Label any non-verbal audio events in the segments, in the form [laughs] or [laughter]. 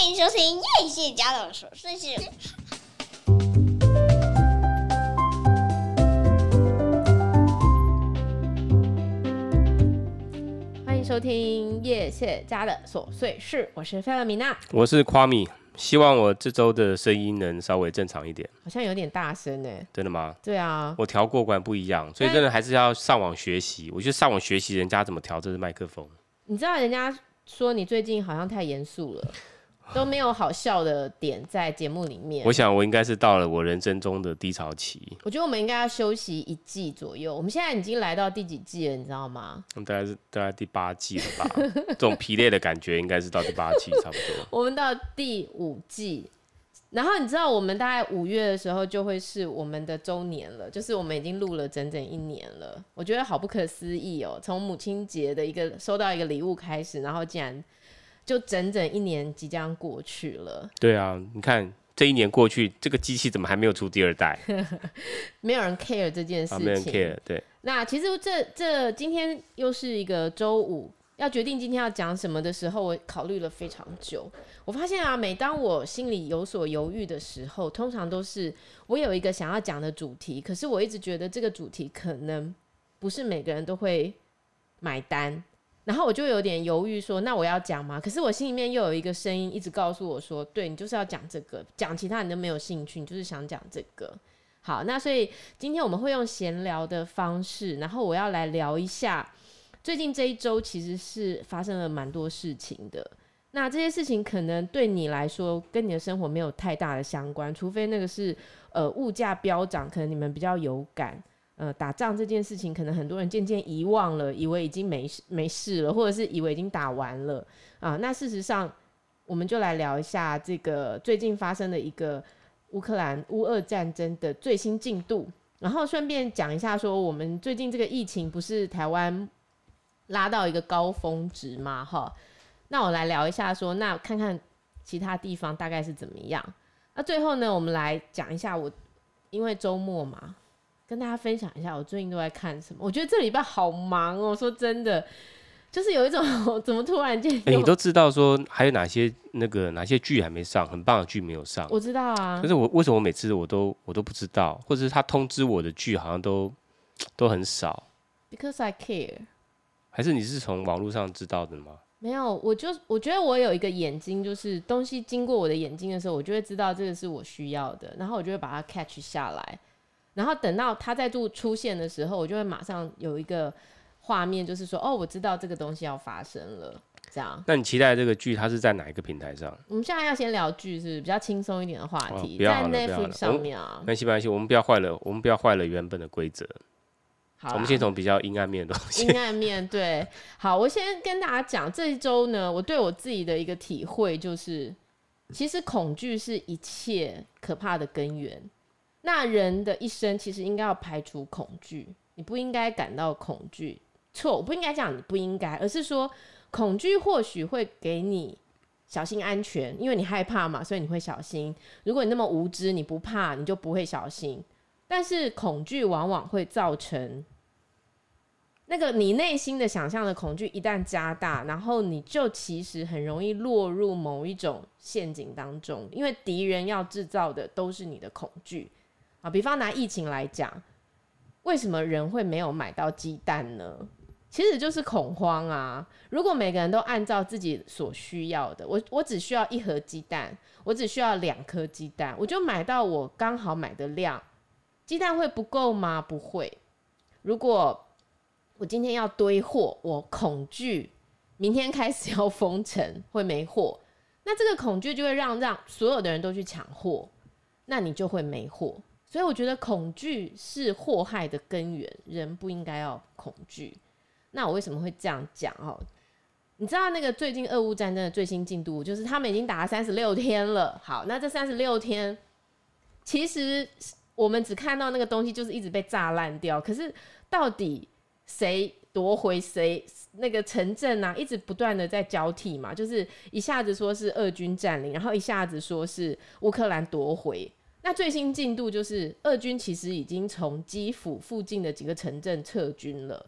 欢迎收听叶谢家的琐碎事。欢迎收听叶谢家的琐碎事，我是菲勒米娜，我是夸米。希望我这周的声音能稍微正常一点，好像有点大声呢。真的吗？对啊，我调过关不一样，所以真的还是要上网学习。我就上网学习人家怎么调这支麦克风。你知道人家说你最近好像太严肃了。都没有好笑的点在节目里面。我想我应该是到了我人生中的低潮期。我觉得我们应该要休息一季左右。我们现在已经来到第几季了，你知道吗？大概是大概第八季了吧。[laughs] 这种疲累的感觉应该是到第八季差不多。[laughs] 我们到第五季，然后你知道我们大概五月的时候就会是我们的周年了，就是我们已经录了整整一年了。我觉得好不可思议哦！从母亲节的一个收到一个礼物开始，然后竟然。就整整一年即将过去了。对啊，你看这一年过去，这个机器怎么还没有出第二代？[laughs] 没有人 care 这件事情。啊，没人 care。对。那其实这这今天又是一个周五，要决定今天要讲什么的时候，我考虑了非常久。我发现啊，每当我心里有所犹豫的时候，通常都是我有一个想要讲的主题，可是我一直觉得这个主题可能不是每个人都会买单。然后我就有点犹豫，说：“那我要讲吗？”可是我心里面又有一个声音一直告诉我说：“对，你就是要讲这个，讲其他你都没有兴趣，你就是想讲这个。”好，那所以今天我们会用闲聊的方式，然后我要来聊一下最近这一周其实是发生了蛮多事情的。那这些事情可能对你来说跟你的生活没有太大的相关，除非那个是呃物价飙涨，可能你们比较有感。呃，打仗这件事情，可能很多人渐渐遗忘了，以为已经没事没事了，或者是以为已经打完了啊。那事实上，我们就来聊一下这个最近发生的一个乌克兰乌俄战争的最新进度，然后顺便讲一下，说我们最近这个疫情不是台湾拉到一个高峰值吗？哈，那我来聊一下说，那看看其他地方大概是怎么样。那最后呢，我们来讲一下我因为周末嘛。跟大家分享一下，我最近都在看什么？我觉得这礼拜好忙哦、喔，说真的，就是有一种 [laughs] 怎么突然间……哎、欸，你都知道说还有哪些那个哪些剧还没上，很棒的剧没有上？我知道啊，可是我为什么我每次我都我都不知道，或者是他通知我的剧好像都都很少？Because I care。还是你是从网络上知道的吗？没有，我就我觉得我有一个眼睛，就是东西经过我的眼睛的时候，我就会知道这个是我需要的，然后我就会把它 catch 下来。然后等到他再度出现的时候，我就会马上有一个画面，就是说，哦，我知道这个东西要发生了，这样。那你期待这个剧它是在哪一个平台上？我们现在要先聊剧，是比较轻松一点的话题，哦、在 Netflix 上面啊。没关系，没关系，我们不要坏了，我们不要坏了原本的规则。好，我们先从比较阴暗面的东西。阴暗面对，好，我先跟大家讲，这一周呢，我对我自己的一个体会就是，其实恐惧是一切可怕的根源。那人的一生其实应该要排除恐惧，你不应该感到恐惧。错，我不应该讲你不应该，而是说恐惧或许会给你小心安全，因为你害怕嘛，所以你会小心。如果你那么无知，你不怕，你就不会小心。但是恐惧往往会造成那个你内心的想象的恐惧一旦加大，然后你就其实很容易落入某一种陷阱当中，因为敌人要制造的都是你的恐惧。啊，比方拿疫情来讲，为什么人会没有买到鸡蛋呢？其实就是恐慌啊！如果每个人都按照自己所需要的，我我只需要一盒鸡蛋，我只需要两颗鸡蛋，我就买到我刚好买的量，鸡蛋会不够吗？不会。如果我今天要堆货，我恐惧明天开始要封城会没货，那这个恐惧就会让让所有的人都去抢货，那你就会没货。所以我觉得恐惧是祸害的根源，人不应该要恐惧。那我为什么会这样讲？哦，你知道那个最近俄乌战争的最新进度，就是他们已经打了三十六天了。好，那这三十六天，其实我们只看到那个东西就是一直被炸烂掉。可是到底谁夺回谁那个城镇啊？一直不断的在交替嘛，就是一下子说是俄军占领，然后一下子说是乌克兰夺回。那最新进度就是，俄军其实已经从基辅附近的几个城镇撤军了。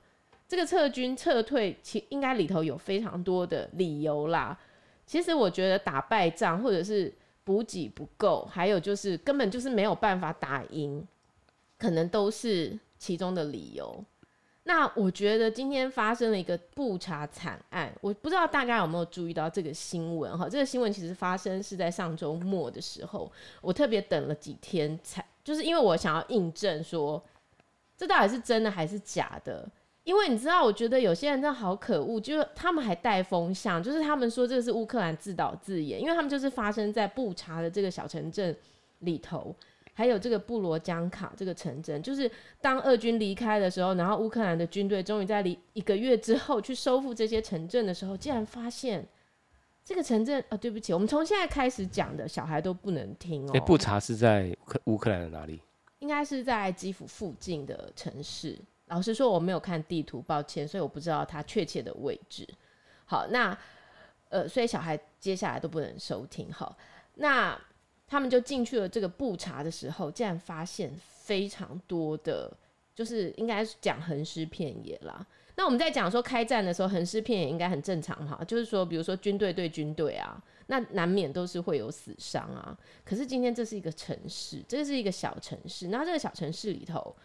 这个撤军撤退，其应该里头有非常多的理由啦。其实我觉得打败仗或者是补给不够，还有就是根本就是没有办法打赢，可能都是其中的理由。那我觉得今天发生了一个布查惨案，我不知道大家有没有注意到这个新闻哈？这个新闻其实发生是在上周末的时候，我特别等了几天才，就是因为我想要印证说，这到底是真的还是假的？因为你知道，我觉得有些人真的好可恶，就是他们还带风向，就是他们说这是乌克兰自导自演，因为他们就是发生在布查的这个小城镇里头。还有这个布罗江卡这个城镇，就是当俄军离开的时候，然后乌克兰的军队终于在离一个月之后去收复这些城镇的时候，竟然发现这个城镇啊、哦，对不起，我们从现在开始讲的小孩都不能听哦。哎，布查是在乌克乌克兰的哪里？应该是在基辅附近的城市。老实说，我没有看地图，抱歉，所以我不知道它确切的位置。好，那呃，所以小孩接下来都不能收听。好，那。他们就进去了这个布查的时候，竟然发现非常多的，就是应该讲横尸遍野啦。那我们在讲说开战的时候，横尸遍野应该很正常哈，就是说，比如说军队对军队啊，那难免都是会有死伤啊。可是今天这是一个城市，这是一个小城市，那这个小城市里头，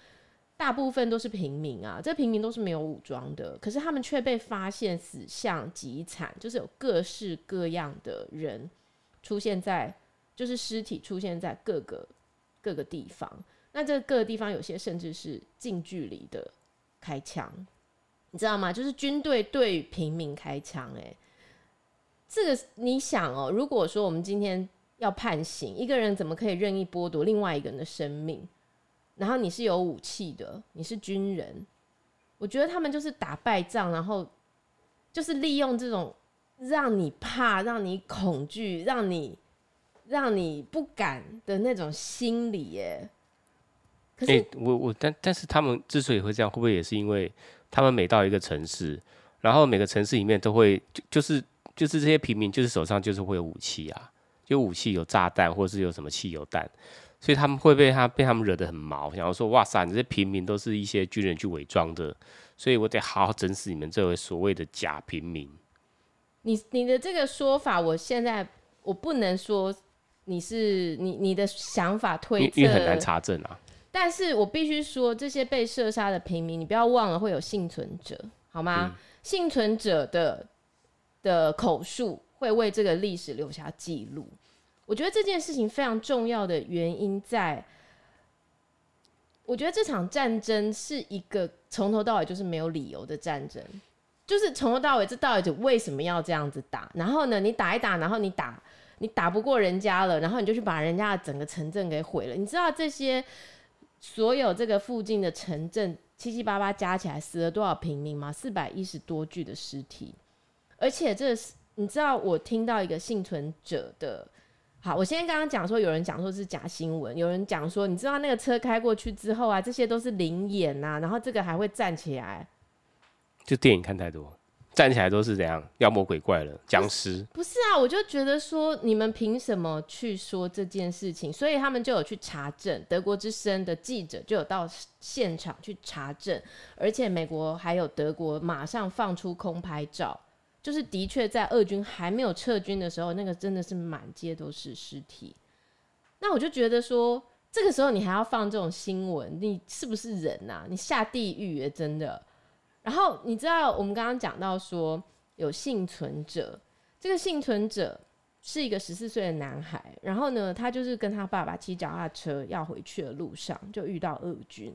大部分都是平民啊，这平民都是没有武装的，可是他们却被发现死相极惨，就是有各式各样的人出现在。就是尸体出现在各个各个地方，那这各个地方有些甚至是近距离的开枪，你知道吗？就是军队对平民开枪，哎，这个你想哦，如果说我们今天要判刑，一个人怎么可以任意剥夺另外一个人的生命？然后你是有武器的，你是军人，我觉得他们就是打败仗，然后就是利用这种让你怕、让你恐惧、让你。让你不敢的那种心理耶。可是、欸、我我但但是他们之所以会这样，会不会也是因为他们每到一个城市，然后每个城市里面都会就就是就是这些平民就是手上就是会有武器啊，有武器有炸弹或者是有什么汽油弹，所以他们会被他被他们惹得很毛，想要说哇塞，你这些平民都是一些军人去伪装的，所以我得好好整死你们这位所谓的假平民。你你的这个说法，我现在我不能说。你是你你的想法推测，因为很难查证啊。但是我必须说，这些被射杀的平民，你不要忘了会有幸存者，好吗？嗯、幸存者的的口述会为这个历史留下记录。我觉得这件事情非常重要的原因在，我觉得这场战争是一个从头到尾就是没有理由的战争，就是从头到尾这到底为什么要这样子打？然后呢，你打一打，然后你打。你打不过人家了，然后你就去把人家的整个城镇给毁了。你知道这些所有这个附近的城镇七七八八加起来死了多少平民吗？四百一十多具的尸体。而且这你知道，我听到一个幸存者的，好，我先刚刚讲说有人讲说是假新闻，有人讲说你知道那个车开过去之后啊，这些都是灵眼呐，然后这个还会站起来，就电影看太多。站起来都是怎样妖魔鬼怪了，僵尸？不是啊，我就觉得说，你们凭什么去说这件事情？所以他们就有去查证，德国之声的记者就有到现场去查证，而且美国还有德国马上放出空拍照，就是的确在俄军还没有撤军的时候，那个真的是满街都是尸体。那我就觉得说，这个时候你还要放这种新闻，你是不是人啊？你下地狱耶，真的。然后你知道，我们刚刚讲到说有幸存者，这个幸存者是一个十四岁的男孩。然后呢，他就是跟他爸爸骑脚踏车要回去的路上，就遇到俄军，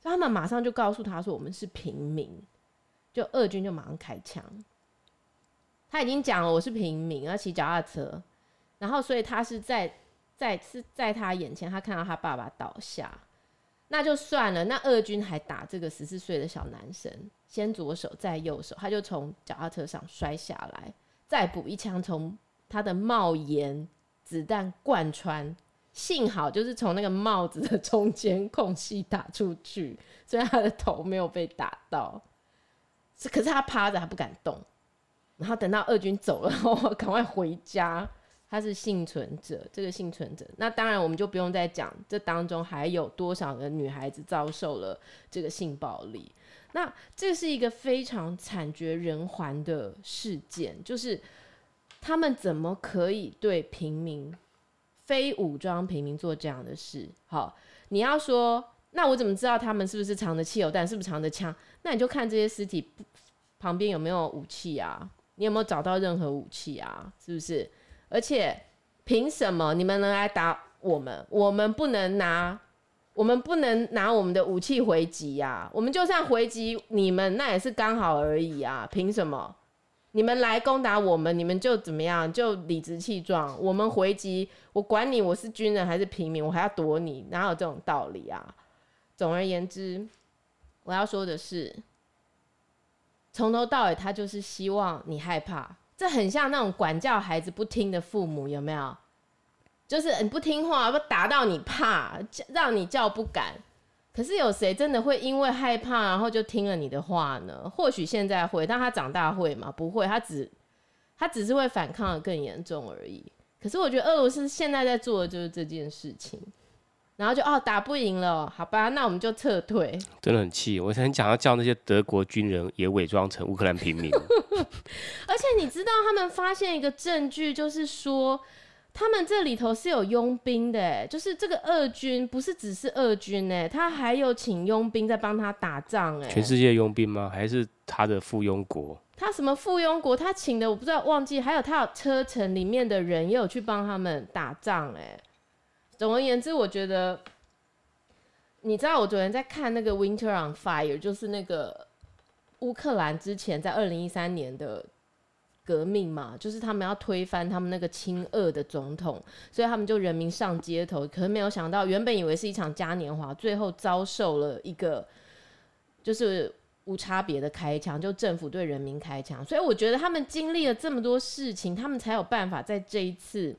所以他们马上就告诉他说：“我们是平民。”就俄军就马上开枪。他已经讲了我是平民，要骑脚踏车。然后，所以他是在在是在他眼前，他看到他爸爸倒下。那就算了，那俄军还打这个十四岁的小男生，先左手再右手，他就从脚踏车上摔下来，再补一枪从他的帽檐子弹贯穿，幸好就是从那个帽子的中间空隙打出去，所以他的头没有被打到。可是他趴着，他不敢动，然后等到俄军走了后，赶快回家。他是幸存者，这个幸存者，那当然我们就不用再讲，这当中还有多少个女孩子遭受了这个性暴力。那这是一个非常惨绝人寰的事件，就是他们怎么可以对平民、非武装平民做这样的事？好，你要说，那我怎么知道他们是不是藏着汽油弹，是不是藏着枪？那你就看这些尸体旁边有没有武器啊？你有没有找到任何武器啊？是不是？而且凭什么你们能来打我们？我们不能拿，我们不能拿我们的武器回击呀？我们就算回击你们，那也是刚好而已啊！凭什么？你们来攻打我们，你们就怎么样？就理直气壮。我们回击，我管你我是军人还是平民，我还要躲你，哪有这种道理啊？总而言之，我要说的是。从头到尾，他就是希望你害怕。这很像那种管教孩子不听的父母，有没有？就是你不听话，不打到你怕，让你叫不敢。可是有谁真的会因为害怕，然后就听了你的话呢？或许现在会，但他长大会吗？不会，他只他只是会反抗得更严重而已。可是我觉得俄罗斯现在在做的就是这件事情。然后就哦，打不赢了，好吧，那我们就撤退。真的很气，我很想要叫那些德国军人也伪装成乌克兰平民。[laughs] 而且你知道，他们发现一个证据，就是说他们这里头是有佣兵的，就是这个俄军不是只是俄军哎，他还有请佣兵在帮他打仗哎。全世界佣兵吗？还是他的附庸国？他什么附庸国？他请的我不知道，忘记。还有他有车臣里面的人也有去帮他们打仗哎。总而言之，我觉得，你知道，我昨天在看那个《Winter on Fire》，就是那个乌克兰之前在二零一三年的革命嘛，就是他们要推翻他们那个亲俄的总统，所以他们就人民上街头。可是没有想到，原本以为是一场嘉年华，最后遭受了一个就是无差别的开枪，就政府对人民开枪。所以我觉得他们经历了这么多事情，他们才有办法在这一次。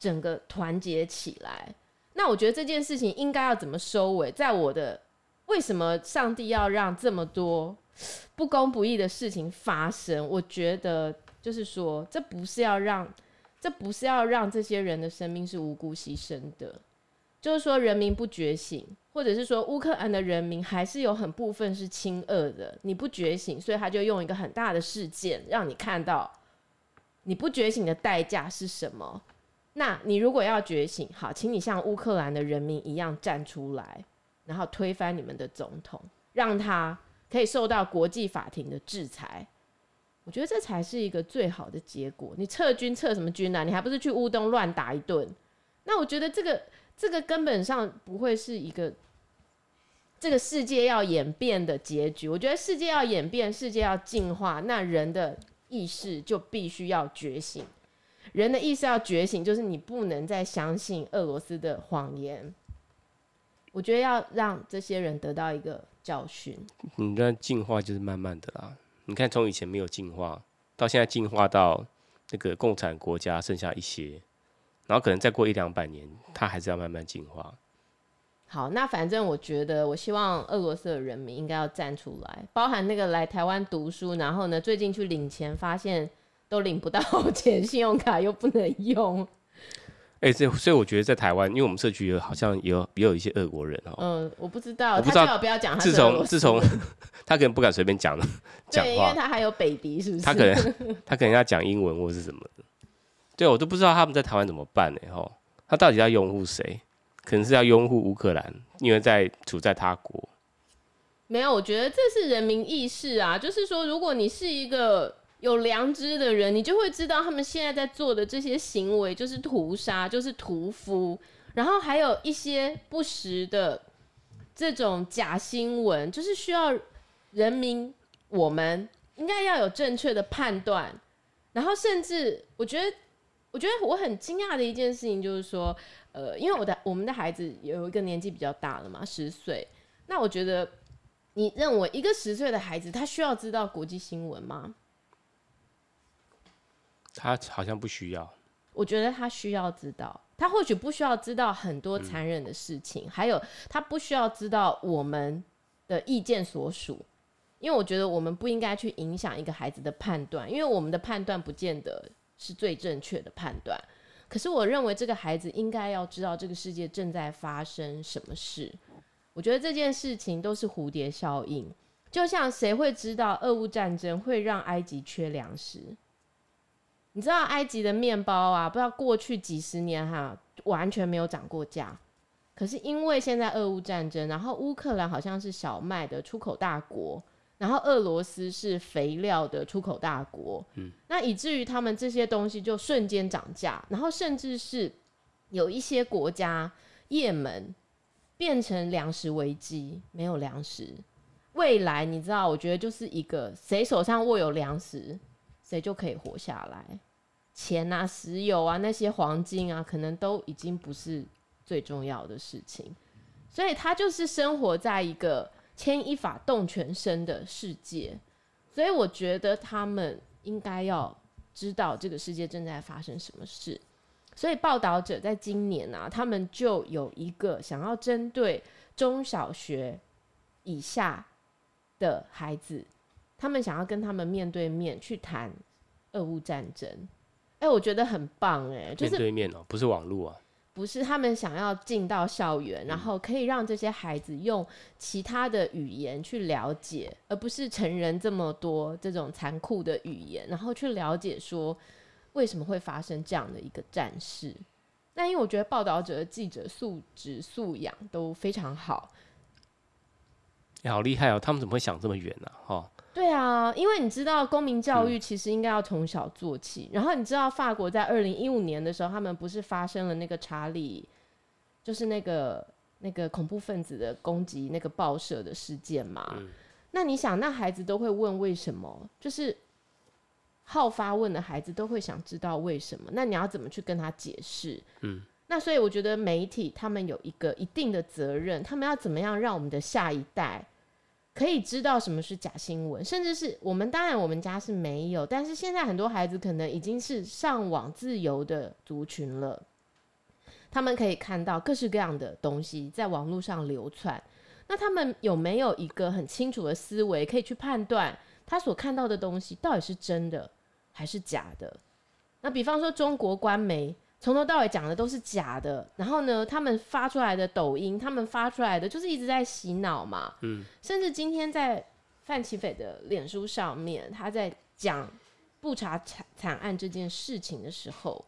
整个团结起来，那我觉得这件事情应该要怎么收尾？在我的为什么上帝要让这么多不公不义的事情发生？我觉得就是说，这不是要让，这不是要让这些人的生命是无辜牺牲的。就是说，人民不觉醒，或者是说乌克兰的人民还是有很部分是亲俄的，你不觉醒，所以他就用一个很大的事件让你看到你不觉醒的代价是什么。那你如果要觉醒，好，请你像乌克兰的人民一样站出来，然后推翻你们的总统，让他可以受到国际法庭的制裁。我觉得这才是一个最好的结果。你撤军撤什么军啊？你还不是去乌东乱打一顿？那我觉得这个这个根本上不会是一个这个世界要演变的结局。我觉得世界要演变，世界要进化，那人的意识就必须要觉醒。人的意识要觉醒，就是你不能再相信俄罗斯的谎言。我觉得要让这些人得到一个教训。你那进化就是慢慢的啦。你看，从以前没有进化，到现在进化到那个共产国家剩下一些，然后可能再过一两百年，它还是要慢慢进化。好，那反正我觉得，我希望俄罗斯的人民应该要站出来，包含那个来台湾读书，然后呢，最近去领钱发现。都领不到 [laughs] 钱，信用卡又不能用。哎、欸，这所以我觉得在台湾，因为我们社区有好像也有也有一些俄国人哦。嗯，我不知道，我不知道他最好不要讲。自从自从他可能不敢随便讲了 [laughs] 讲话，因为他还有北鼻，是不是？他可能 [laughs] 他可能要讲英文或是什么的。对，我都不知道他们在台湾怎么办呢？哈，他到底要拥护谁？可能是要拥护乌克兰，因为在处在他国。没有，我觉得这是人民意识啊，就是说，如果你是一个。有良知的人，你就会知道他们现在在做的这些行为就是屠杀，就是屠夫，然后还有一些不实的这种假新闻，就是需要人民我们应该要有正确的判断。然后甚至我觉得，我觉得我很惊讶的一件事情就是说，呃，因为我的我们的孩子有一个年纪比较大了嘛，十岁。那我觉得，你认为一个十岁的孩子他需要知道国际新闻吗？他好像不需要，我觉得他需要知道，他或许不需要知道很多残忍的事情，嗯，还有他不需要知道我们的意见所属，因为我觉得我们不应该去影响一个孩子的判断，因为我们的判断不见得是最正确的判断。可是我认为这个孩子应该要知道这个世界正在发生什么事。我觉得这件事情都是蝴蝶效应，就像谁会知道俄乌战争会让埃及缺粮食？你知道埃及的面包啊，不知道过去几十年哈，完全没有涨过价。可是因为现在俄乌战争，然后乌克兰好像是小麦的出口大国，然后俄罗斯是肥料的出口大国，嗯，那以至于他们这些东西就瞬间涨价，然后甚至是有一些国家，也门变成粮食危机，没有粮食。未来你知道，我觉得就是一个谁手上握有粮食。谁就可以活下来？钱啊、石油啊、那些黄金啊，可能都已经不是最重要的事情。所以他就是生活在一个牵一发动全身的世界。所以我觉得他们应该要知道这个世界正在发生什么事。所以报道者在今年啊，他们就有一个想要针对中小学以下的孩子。他们想要跟他们面对面去谈俄乌战争，哎、欸，我觉得很棒，哎，就是面对面哦，不是网络啊，不是他们想要进到校园，然后可以让这些孩子用其他的语言去了解，而不是成人这么多这种残酷的语言，然后去了解说为什么会发生这样的一个战事。那因为我觉得报道者的记者素质素养都非常好，欸、好厉害哦，他们怎么会想这么远呢？哈。对啊，因为你知道公民教育其实应该要从小做起。嗯、然后你知道法国在二零一五年的时候，他们不是发生了那个查理，就是那个那个恐怖分子的攻击那个报社的事件嘛？嗯、那你想，那孩子都会问为什么？就是好发问的孩子都会想知道为什么？那你要怎么去跟他解释？嗯，那所以我觉得媒体他们有一个一定的责任，他们要怎么样让我们的下一代。可以知道什么是假新闻，甚至是我们当然我们家是没有，但是现在很多孩子可能已经是上网自由的族群了，他们可以看到各式各样的东西在网络上流窜，那他们有没有一个很清楚的思维，可以去判断他所看到的东西到底是真的还是假的？那比方说中国官媒。从头到尾讲的都是假的，然后呢，他们发出来的抖音，他们发出来的就是一直在洗脑嘛。嗯，甚至今天在范奇斐的脸书上面，他在讲不查惨惨案这件事情的时候，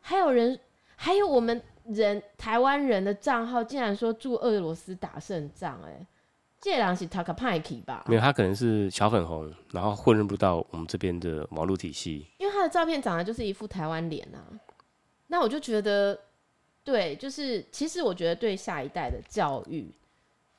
还有人，还有我们人台湾人的账号，竟然说祝俄罗斯打胜仗，哎，这人是塔卡派克吧？没有，他可能是小粉红，然后混入不到我们这边的网络体系，因为他的照片长得就是一副台湾脸啊。那我就觉得，对，就是其实我觉得对下一代的教育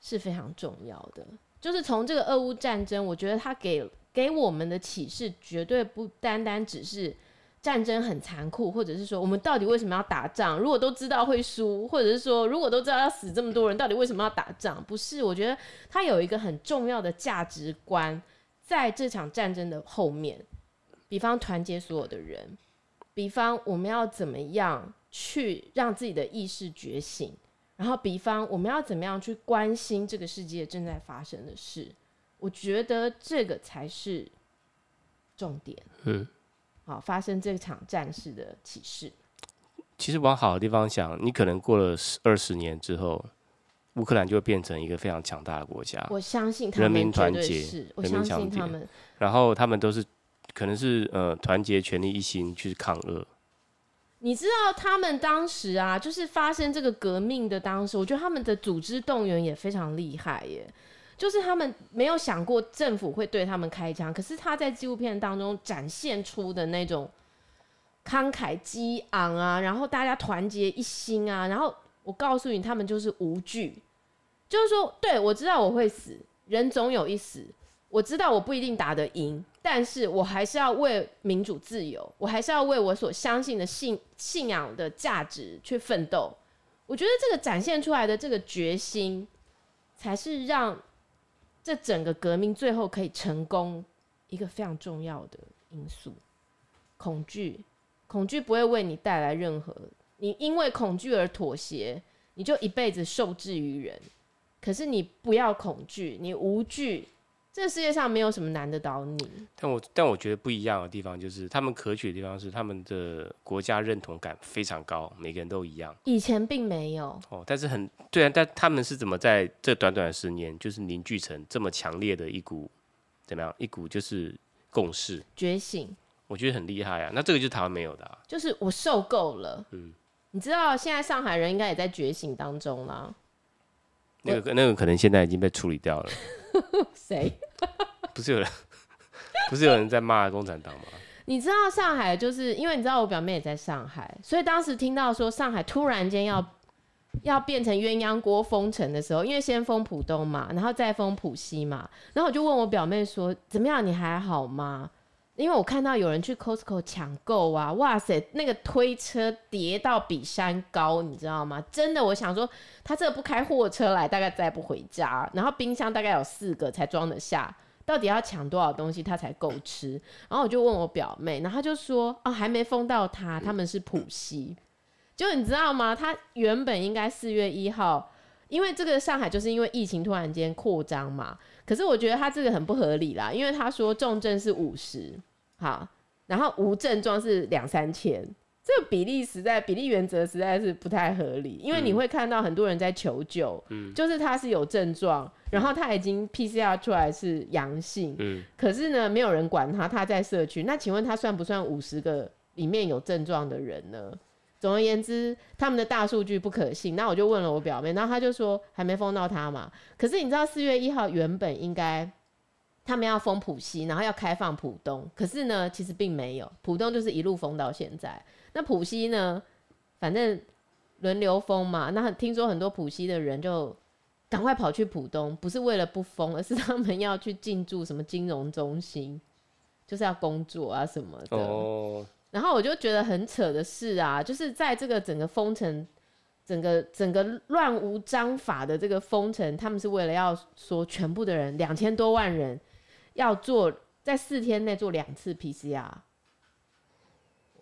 是非常重要的。就是从这个俄乌战争，我觉得它给给我们的启示绝对不单单只是战争很残酷，或者是说我们到底为什么要打仗？如果都知道会输，或者是说如果都知道要死这么多人，到底为什么要打仗？不是，我觉得它有一个很重要的价值观在这场战争的后面，比方团结所有的人。比方我们要怎么样去让自己的意识觉醒，然后比方我们要怎么样去关心这个世界正在发生的事，我觉得这个才是重点。嗯，好，发生这场战事的启示。其实往好的地方想，你可能过了十二十年之后，乌克兰就会变成一个非常强大的国家。我相信他们人民团结，我相信他们，然后他们都是。可能是呃团结全力一心去抗俄。你知道他们当时啊，就是发生这个革命的当时，我觉得他们的组织动员也非常厉害耶。就是他们没有想过政府会对他们开枪，可是他在纪录片当中展现出的那种慷慨激昂啊，然后大家团结一心啊，然后我告诉你，他们就是无惧，就是说，对，我知道我会死，人总有一死。我知道我不一定打得赢，但是我还是要为民主自由，我还是要为我所相信的信信仰的价值去奋斗。我觉得这个展现出来的这个决心，才是让这整个革命最后可以成功一个非常重要的因素。恐惧，恐惧不会为你带来任何，你因为恐惧而妥协，你就一辈子受制于人。可是你不要恐惧，你无惧。这个世界上没有什么难得倒你，但我但我觉得不一样的地方就是，他们可取的地方是他们的国家认同感非常高，每个人都一样。以前并没有哦，但是很对啊，但他们是怎么在这短短的十年，就是凝聚成这么强烈的一股怎么样？一股就是共识、觉醒。我觉得很厉害啊。那这个就是台湾没有的、啊，就是我受够了。嗯，你知道现在上海人应该也在觉醒当中啦。那个那个可能现在已经被处理掉了。谁 [laughs] 谁？[laughs] 不是有人，[laughs] 不是有人在骂共产党吗？你知道上海就是因为你知道我表妹也在上海，所以当时听到说上海突然间要。要变成鸳鸯锅封城的时候，因为先封浦东嘛，然后再封浦西嘛，然后我就问我表妹说：“怎么样？你还好吗？”因为我看到有人去 Costco 抢购啊，哇塞，那个推车叠到比山高，你知道吗？真的，我想说他这个不开货车来，大概载不回家。然后冰箱大概有四个才装得下，到底要抢多少东西他才够吃？然后我就问我表妹，然后他就说：“哦，还没封到他，他们是浦西。”就你知道吗？他原本应该四月一号，因为这个上海就是因为疫情突然间扩张嘛。可是我觉得他这个很不合理啦，因为他说重症是五十，好，然后无症状是两三千，这个比例实在比例原则实在是不太合理。因为你会看到很多人在求救，嗯，就是他是有症状，然后他已经 PCR 出来是阳性，嗯，可是呢，没有人管他，他在社区，那请问他算不算五十个里面有症状的人呢？总而言之，他们的大数据不可信。那我就问了我表妹，然后他就说还没封到他嘛。可是你知道四月一号原本应该他们要封浦西，然后要开放浦东，可是呢，其实并没有。浦东就是一路封到现在。那浦西呢，反正轮流封嘛。那听说很多浦西的人就赶快跑去浦东，不是为了不封，而是 [laughs] 他们要去进驻什么金融中心，就是要工作啊什么的。Oh. 然后我就觉得很扯的是啊，就是在这个整个封城、整个整个乱无章法的这个封城，他们是为了要说全部的人两千多万人要做在四天内做两次 PCR。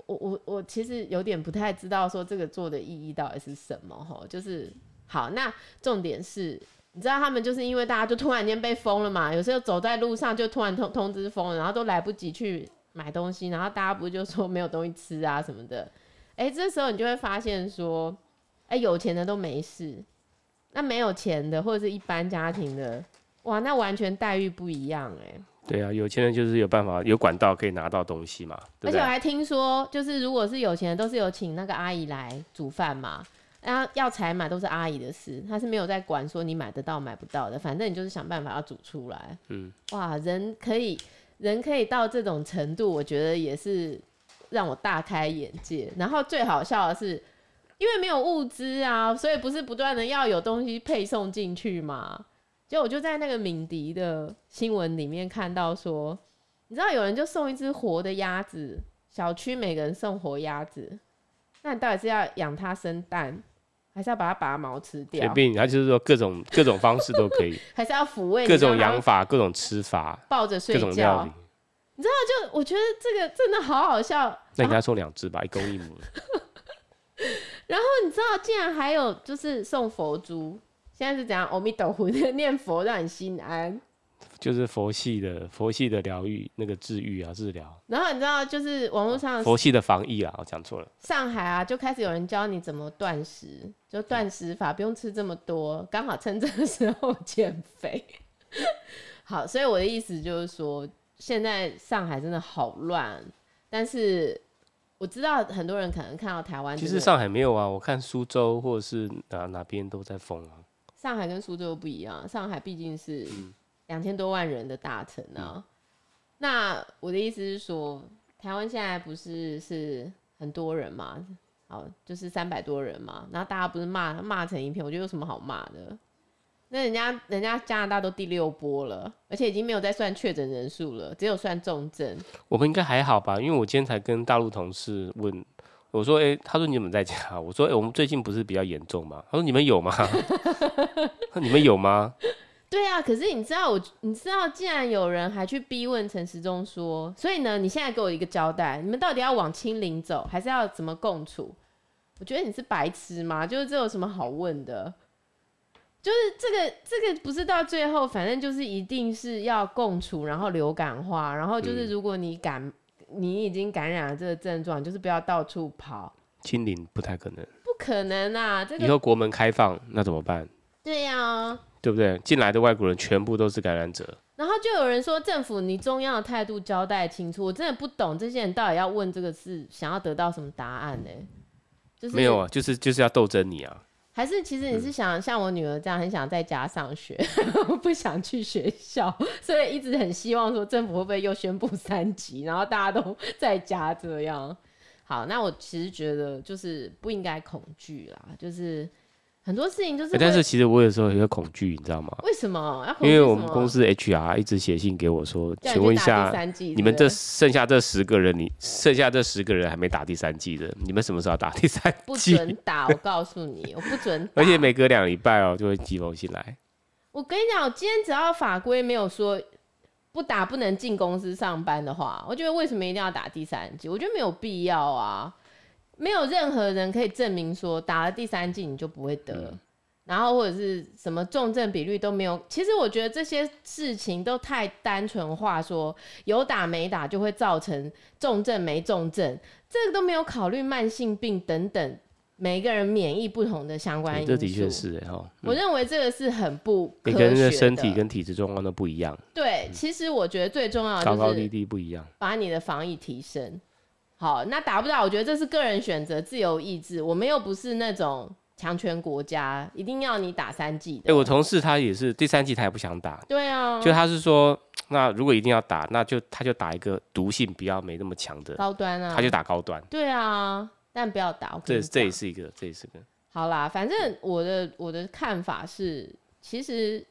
我我我其实有点不太知道说这个做的意义到底是什么哈，就是好，那重点是，你知道他们就是因为大家就突然间被封了嘛，有时候走在路上就突然通通知封，然后都来不及去。买东西，然后大家不就说没有东西吃啊什么的？哎、欸，这时候你就会发现说，哎、欸，有钱的都没事，那没有钱的或者是一般家庭的，哇，那完全待遇不一样哎、欸。对啊，有钱人就是有办法有管道可以拿到东西嘛。对对，而且我还听说，就是如果是有钱人，都是有请那个阿姨来煮饭嘛，然后要采买都是阿姨的事，他是没有在管说你买得到买不到的，反正你就是想办法要煮出来。嗯，哇，人可以。人可以到这种程度，我觉得也是让我大开眼界。然后最好笑的是，因为没有物资啊，所以不是不断的要有东西配送进去嘛。就我就在那个敏迪的新闻里面看到说，你知道有人就送一只活的鸭子，小区每个人送活鸭子，那你到底是要养它生蛋，还是要把它拔毛吃掉？随便，他就是说各种 [laughs] 各种方式都可以，[laughs] 还是要抚慰各种养法、各种吃法，抱着睡觉。你知道，就我觉得这个真的好好笑。那你给他送两只吧，一公一母。[laughs] 然后你知道，竟然还有就是送佛珠，现在是怎样？阿弥陀佛念佛让你心安。就是佛系的，佛系的疗愈，那个治愈啊，治疗。然后你知道，就是网络上佛系的防疫啊，我讲错了。上海啊，就开始有人教你怎么断食，就断食法，不用吃这么多，刚好趁这个时候减肥。[laughs] 好，所以我的意思就是说。现在上海真的好乱，但是我知道很多人可能看到台湾。其实上海没有啊，我看苏州或者是哪哪边都在封啊。上海跟苏州不一样，上海毕竟是两千多万人的大城啊。嗯、那我的意思是说，台湾现在不是是很多人嘛？好，就是三百多人嘛。然后大家不是骂骂成一片，我觉得有什么好骂的？那人家人家加拿大都第六波了，而且已经没有再算确诊人数了，只有算重症。我们应该还好吧？因为我今天才跟大陆同事问，我说：“哎、欸，他说你怎么在家？”我说：“哎、欸，我们最近不是比较严重吗？”他说：“你们有吗？” [laughs] [laughs] 你们有吗？对啊，可是你知道我，你知道，既然有人还去逼问陈时中说，所以呢，你现在给我一个交代，你们到底要往清零走，还是要怎么共处？我觉得你是白痴吗？就是这有什么好问的？就是这个，这个不是到最后，反正就是一定是要共处，然后流感化，然后就是如果你感，嗯、你已经感染了这个症状，就是不要到处跑。清零不太可能，不可能啊！这个、以后国门开放，那怎么办？对呀、啊，对不对？进来的外国人全部都是感染者。然后就有人说，政府你中央的态度交代清楚，我真的不懂这些人到底要问这个是想要得到什么答案呢？就是没有啊，就是就是要斗争你啊。还是其实你是想像我女儿这样，很想在家上学，[laughs] 嗯、不想去学校，所以一直很希望说政府会不会又宣布三级，然后大家都 [laughs] 在家这样。好，那我其实觉得就是不应该恐惧啦，就是。很多事情就是、欸，但是其实我有时候也会恐惧，你知道吗？为什么？因为我们公司 HR 一直写信给我说，请问一下，你们这剩下这十个人，你剩下这十个人还没打第三季的，你们什么时候打第三季？不准打，我告诉你，我不准打。[laughs] 而且每隔两礼拜哦，就会寄封信来。我跟你讲，我今天只要法规没有说不打不能进公司上班的话，我觉得为什么一定要打第三季？我觉得没有必要啊。没有任何人可以证明说打了第三剂你就不会得，嗯、然后或者是什么重症比率都没有。其实我觉得这些事情都太单纯化，说有打没打就会造成重症没重症，这个都没有考虑慢性病等等每一个人免疫不同的相关因素。这的确是哈，嗯、我认为这个是很不。每个人的身体跟体质状况都不一样。对，其实我觉得最重要的就是高高低低不一样，把你的防疫提升。好，那打不打？我觉得这是个人选择，自由意志。我们又不是那种强权国家，一定要你打三剂的。哎、欸，我同事他也是第三剂，他也不想打。对啊，就他是说，那如果一定要打，那就他就打一个毒性比较没那么强的高端啊，他就打高端。对啊，但不要打。这这也是一个，这也是个。好啦，反正我的我的看法是，其实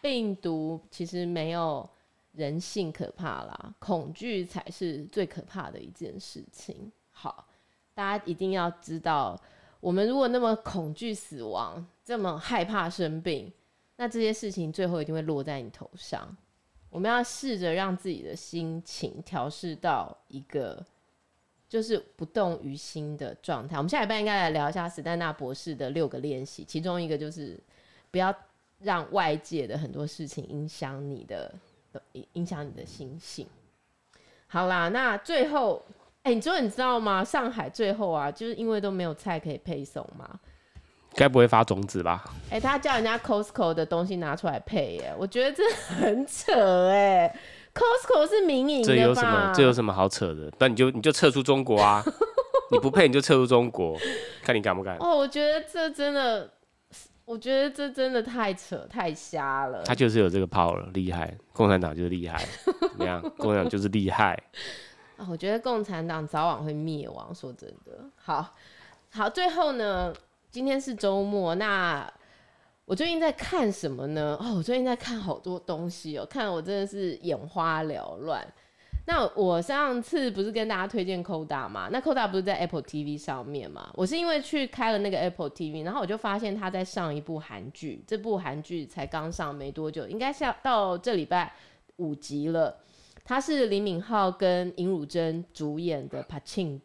病毒其实没有。人性可怕啦，恐惧才是最可怕的一件事情。好，大家一定要知道，我们如果那么恐惧死亡，这么害怕生病，那这些事情最后一定会落在你头上。我们要试着让自己的心情调试到一个就是不动于心的状态。我们下礼拜应该来聊一下史丹纳博士的六个练习，其中一个就是不要让外界的很多事情影响你的。影响你的心性。好啦，那最后，哎、欸，你说你知道吗？上海最后啊，就是因为都没有菜可以配送嘛，该不会发种子吧？哎、欸，他叫人家 Costco 的东西拿出来配，耶，我觉得这很扯，哎，Costco 是民营的，这有什么？这有什么好扯的？那你就你就撤出中国啊！[laughs] 你不配你就撤出中国，看你敢不敢？哦，我觉得这真的。我觉得这真的太扯太瞎了。他就是有这个 power，厉害。共产党就是厉害，怎么样？共产党就是厉害。[laughs] 啊，我觉得共产党早晚会灭亡。说真的，好好。最后呢，今天是周末，那我最近在看什么呢？哦，我最近在看好多东西哦，看我真的是眼花缭乱。那我上次不是跟大家推荐 Coda 吗？那 Coda 不是在 Apple TV 上面吗？我是因为去开了那个 Apple TV，然后我就发现他在上一部韩剧，这部韩剧才刚上没多久，应该下到这礼拜五集了。他是李敏镐跟尹汝贞主演的《Pachinko》。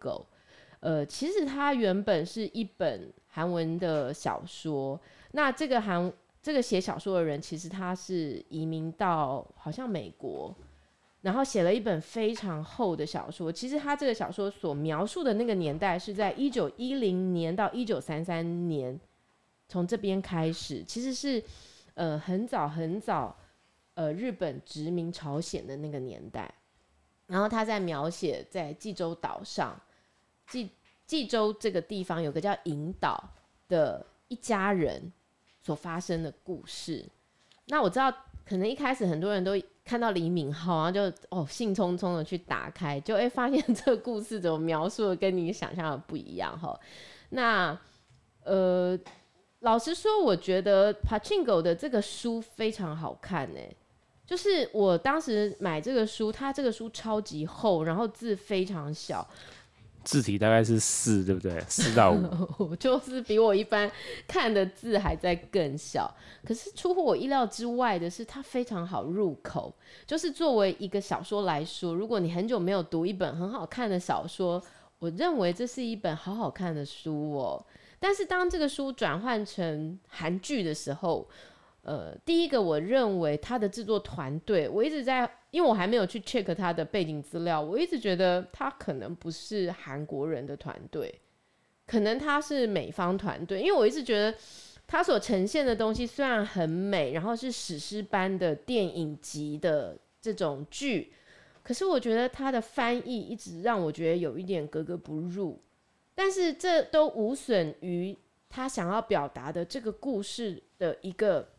呃，其实它原本是一本韩文的小说。那这个韩这个写小说的人，其实他是移民到好像美国。然后写了一本非常厚的小说。其实他这个小说所描述的那个年代是在一九一零年到一九三三年，从这边开始，其实是呃很早很早，呃日本殖民朝鲜的那个年代。然后他在描写在济州岛上，济济州这个地方有个叫引岛的一家人所发生的故事。那我知道，可能一开始很多人都。看到李敏镐，然后就哦兴冲冲的去打开，就哎发现 [laughs] 这个故事怎么描述的跟你想象的不一样哈。那呃，老实说，我觉得 Pachingo 的这个书非常好看呢。就是我当时买这个书，它这个书超级厚，然后字非常小。字体大概是四，对不对？[laughs] 四到五，[laughs] 就是比我一般看的字还在更小。可是出乎我意料之外的是，它非常好入口。就是作为一个小说来说，如果你很久没有读一本很好看的小说，我认为这是一本好好看的书哦。但是当这个书转换成韩剧的时候，呃，第一个我认为它的制作团队，我一直在，因为我还没有去 check 他的背景资料，我一直觉得他可能不是韩国人的团队，可能他是美方团队，因为我一直觉得他所呈现的东西虽然很美，然后是史诗般的电影级的这种剧，可是我觉得他的翻译一直让我觉得有一点格格不入。但是这都无损于他想要表达的这个故事的一个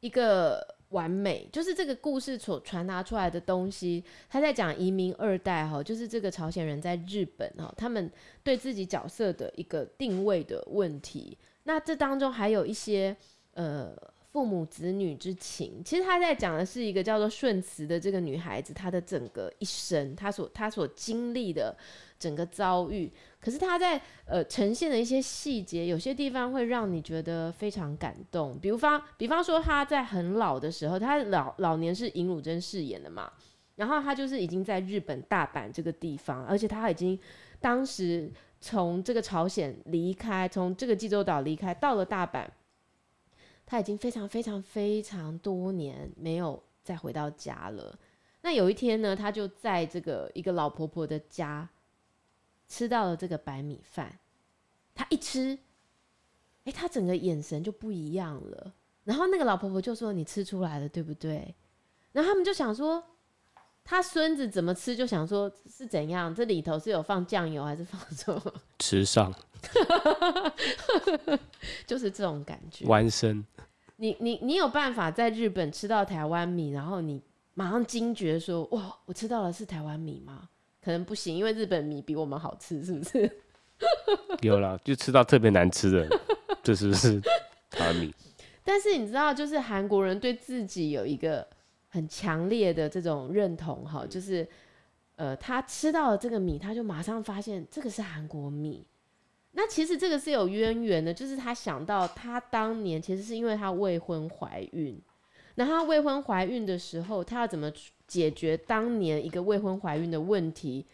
一个。完美，就是这个故事所传达出来的东西。他在讲移民二代哈，就是这个朝鲜人在日本哈，他们对自己角色的一个定位的问题。那这当中还有一些呃父母子女之情。其实他在讲的是一个叫做顺慈的这个女孩子，她的整个一生，她所她所经历的整个遭遇。可是她在呃呈现的一些细节，有些地方会让你觉得非常感动。比如方，比方说她在很老的时候，她老老年是尹汝贞饰演的嘛，然后她就是已经在日本大阪这个地方，而且她已经当时从这个朝鲜离开，从这个济州岛离开，到了大阪，他已经非常非常非常多年没有再回到家了。那有一天呢，他就在这个一个老婆婆的家。吃到了这个白米饭，他一吃，哎、欸，他整个眼神就不一样了。然后那个老婆婆就说：“你吃出来了，对不对？”然后他们就想说，他孙子怎么吃，就想说是怎样，这里头是有放酱油还是放什么？[laughs] 吃上，就是这种感觉。弯身，你你你有办法在日本吃到台湾米，然后你马上惊觉说：“哇，我吃到的是台湾米吗？”可能不行，因为日本米比我们好吃，是不是？[laughs] 有啦，就吃到特别难吃的，这是不是台湾米？[laughs] 但是你知道，就是韩国人对自己有一个很强烈的这种认同，哈，就是呃，他吃到了这个米，他就马上发现这个是韩国米。那其实这个是有渊源的，就是他想到他当年其实是因为他未婚怀孕，那他未婚怀孕的时候，他要怎么？解决当年一个未婚怀孕的问题，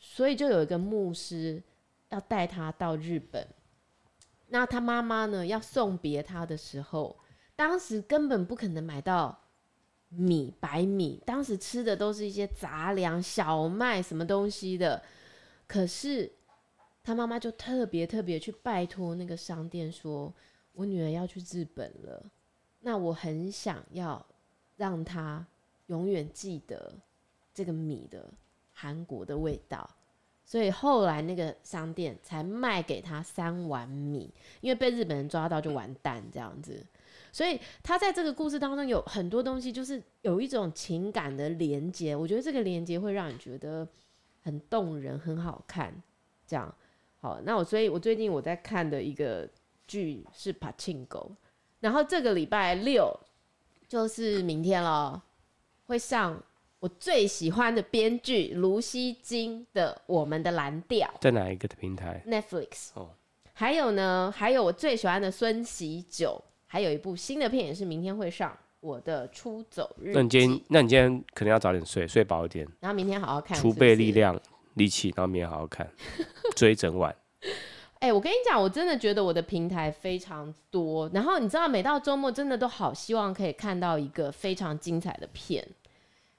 所以就有一个牧师要带他到日本。那他妈妈呢，要送别他的时候，当时根本不可能买到米白米，当时吃的都是一些杂粮、小麦什么东西的。可是他妈妈就特别特别去拜托那个商店，说：“我女儿要去日本了，那我很想要让她。”永远记得这个米的韩国的味道，所以后来那个商店才卖给他三碗米，因为被日本人抓到就完蛋这样子。所以他在这个故事当中有很多东西，就是有一种情感的连接。我觉得这个连接会让你觉得很动人、很好看。这样好，那我所以，我最近我在看的一个剧是《Pachinko》，然后这个礼拜六就是明天了。会上我最喜欢的编剧卢锡金的《我们的蓝调》在哪一个的平台？Netflix。哦，还有呢，还有我最喜欢的孙喜九，还有一部新的片也是明天会上《我的出走日》。那你今天，那你今天可能要早点睡，睡饱一点，然后明天好好看，储备力量、力气，然后明天好好看，追整晚。[laughs] 哎、欸，我跟你讲，我真的觉得我的平台非常多，然后你知道，每到周末真的都好希望可以看到一个非常精彩的片，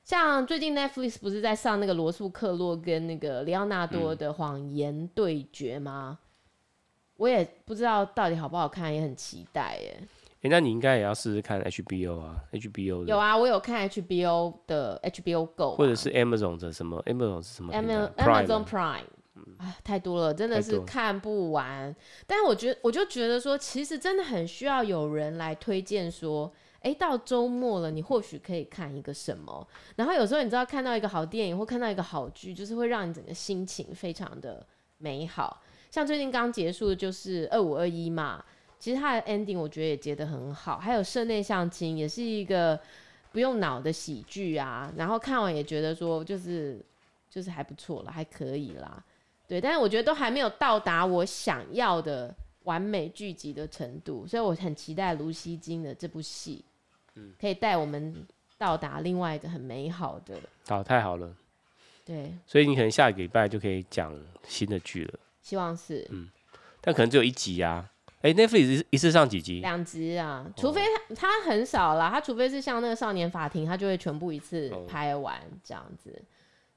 像最近 Netflix 不是在上那个罗素克洛跟那个里奥纳多的谎言对决吗？嗯、我也不知道到底好不好看，也很期待耶。哎、欸，那你应该也要试试看 HBO 啊，HBO 有啊，我有看 HBO 的 HBO Go，或者是 Amazon 的什么 Amazon 是什么 Amazon Prime。啊，太多了，真的是看不完。但是我觉得，我就觉得说，其实真的很需要有人来推荐说，哎、欸，到周末了，你或许可以看一个什么。然后有时候你知道，看到一个好电影或看到一个好剧，就是会让你整个心情非常的美好。像最近刚结束的就是二五二一嘛，其实它的 ending 我觉得也结得很好。还有社内相亲也是一个不用脑的喜剧啊，然后看完也觉得说，就是就是还不错了，还可以啦。对，但是我觉得都还没有到达我想要的完美剧集的程度，所以我很期待卢锡金的这部戏，嗯，可以带我们到达另外一个很美好的。好，太好了。对，所以你可能下个礼拜就可以讲新的剧了。希望是，嗯，但可能只有一集啊。哎，Netflix 一次上几集？两集啊，除非他他很少啦，他除非是像那个少年法庭，他就会全部一次拍完这样子。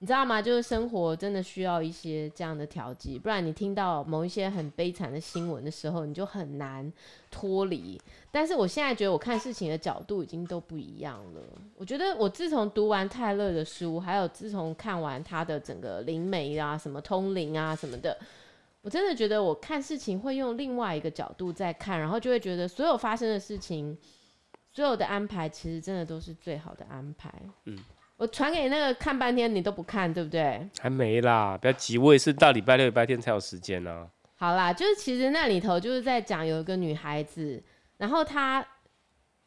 你知道吗？就是生活真的需要一些这样的调剂，不然你听到某一些很悲惨的新闻的时候，你就很难脱离。但是我现在觉得我看事情的角度已经都不一样了。我觉得我自从读完泰勒的书，还有自从看完他的整个灵媒啊、什么通灵啊什么的，我真的觉得我看事情会用另外一个角度在看，然后就会觉得所有发生的事情，所有的安排其实真的都是最好的安排。嗯。我传给你那个看半天你都不看，对不对？还没啦，不要急，我也是到礼拜六、礼拜天才有时间呢、啊。好啦，就是其实那里头就是在讲有一个女孩子，然后她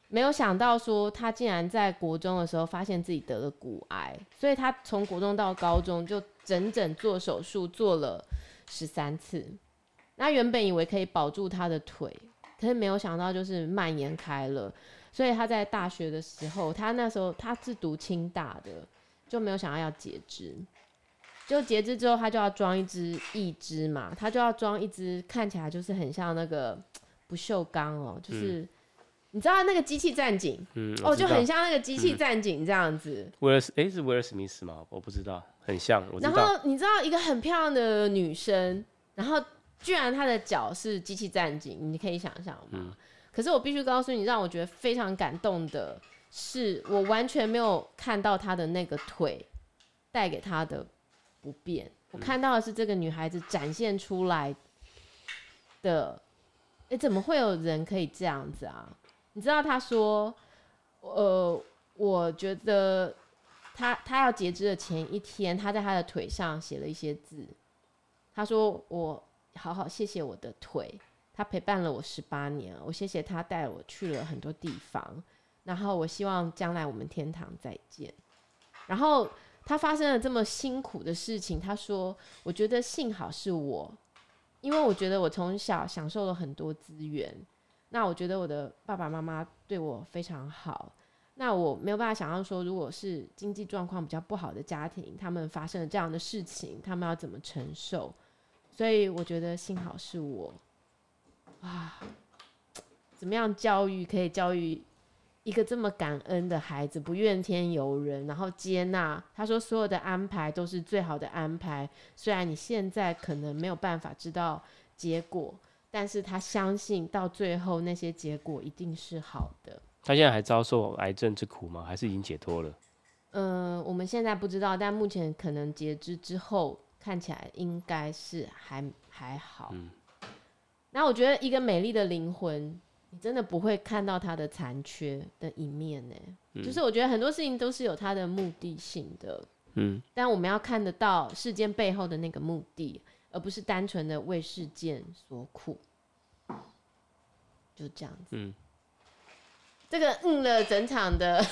没有想到说她竟然在国中的时候发现自己得了骨癌，所以她从国中到高中就整整做手术做了十三次。那原本以为可以保住他的腿，可是没有想到就是蔓延开了。所以他在大学的时候，他那时候他是读清大的，就没有想到要截肢。就截肢之后，他就要装一只义肢嘛，他就要装一只看起来就是很像那个不锈钢哦，就是、嗯、你知道那个机器战警，嗯，哦，就很像那个机器战警这样子。威尔斯，哎，是威尔史密斯吗？我不知道，很像。我知道。然后你知道一个很漂亮的女生，然后居然她的脚是机器战警，你可以想象吗？嗯可是我必须告诉你，让我觉得非常感动的是，我完全没有看到她的那个腿带给她的不便，我看到的是这个女孩子展现出来的。哎，怎么会有人可以这样子啊？你知道，她说，呃，我觉得他他要截肢的前一天，他在他的腿上写了一些字。他说：“我好好谢谢我的腿。”他陪伴了我十八年，我谢谢他带我去了很多地方，然后我希望将来我们天堂再见。然后他发生了这么辛苦的事情，他说：“我觉得幸好是我，因为我觉得我从小享受了很多资源。那我觉得我的爸爸妈妈对我非常好。那我没有办法想象说，如果是经济状况比较不好的家庭，他们发生了这样的事情，他们要怎么承受？所以我觉得幸好是我。”啊，怎么样教育可以教育一个这么感恩的孩子，不怨天尤人，然后接纳？他说所有的安排都是最好的安排，虽然你现在可能没有办法知道结果，但是他相信到最后那些结果一定是好的。他现在还遭受癌症之苦吗？还是已经解脱了？嗯、呃，我们现在不知道，但目前可能截肢之后看起来应该是还还好。嗯那我觉得一个美丽的灵魂，你真的不会看到它的残缺的一面呢。嗯。就是我觉得很多事情都是有它的目的性的，嗯。但我们要看得到事件背后的那个目的，而不是单纯的为事件所苦。就这样子。嗯。这个嗯了整场的。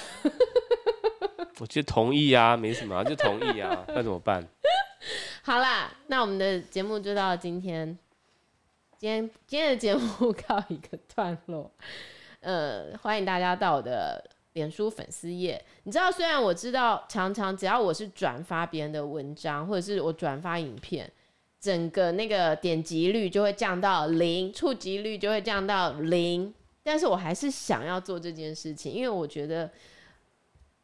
[laughs] 我就同意啊，没什么，就同意啊，那怎么办？[laughs] 好啦，那我们的节目就到今天。今天今天的节目告一个段落，[laughs] 呃，欢迎大家到我的脸书粉丝页。你知道，虽然我知道常常只要我是转发别人的文章，或者是我转发影片，整个那个点击率就会降到零，触及率就会降到零，但是我还是想要做这件事情，因为我觉得，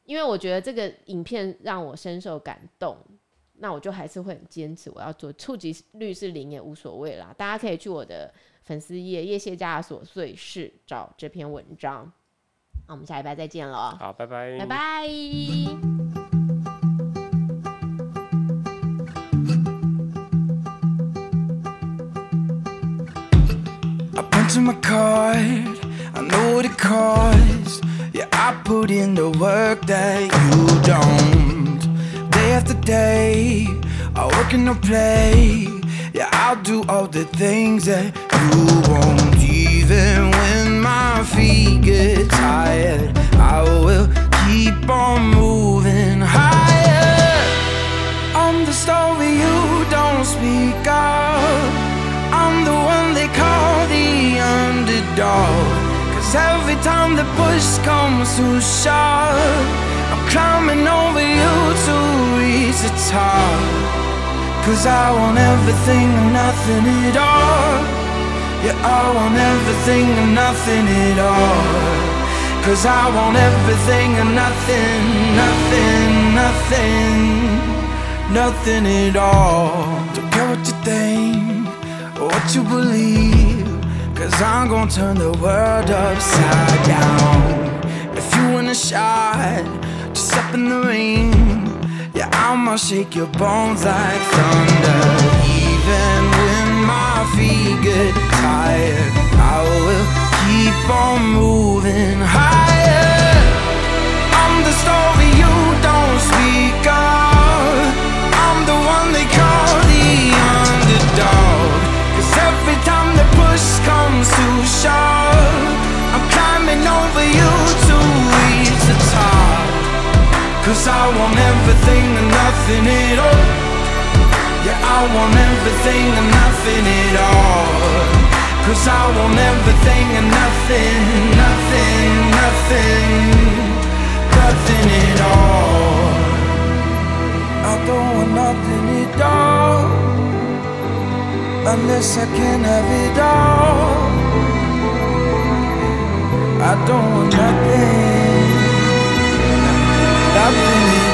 因为我觉得这个影片让我深受感动。那我就还是会很坚持，我要做触及率是零也无所谓啦。大家可以去我的粉丝页叶谢家的琐碎事找这篇文章。那我们下礼拜再见了。好，拜拜，拜拜。I put in the work that you don't day after day. I work in no play. Yeah, I'll do all the things that you won't. Even when my feet get tired, I will keep on moving higher. I'm the story you don't speak of. I'm the one they call the underdog. Every time the push comes too shove, I'm climbing over you to reach the top. Cause I want everything and nothing at all Yeah, I want everything and nothing at all Cause I want everything and nothing, nothing, nothing nothing at all. Don't care what you think or what you believe, cause I'm gonna turn the world upside down. If you want a shot, just up in the ring. Yeah, I'ma shake your bones like thunder. I want everything and nothing at all. Yeah, I want everything and nothing at all. Cause I want everything and nothing, nothing, nothing, nothing at all. I don't want nothing at all. Unless I can have it all. I don't want nothing,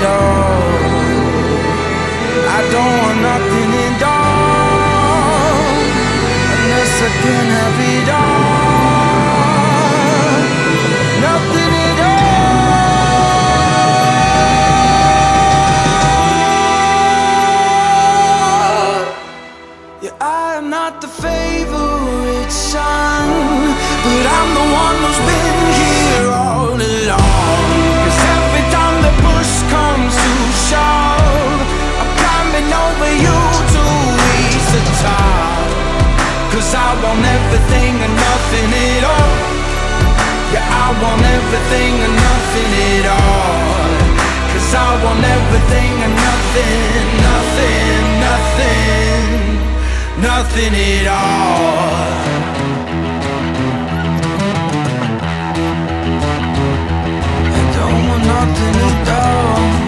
all. I don't want nothing at all unless I can have it all. Nothing at all. Yeah, I am not the favorite son, but I'm the one who's been Want everything and nothing, nothing, nothing, nothing at all. I don't want nothing at all.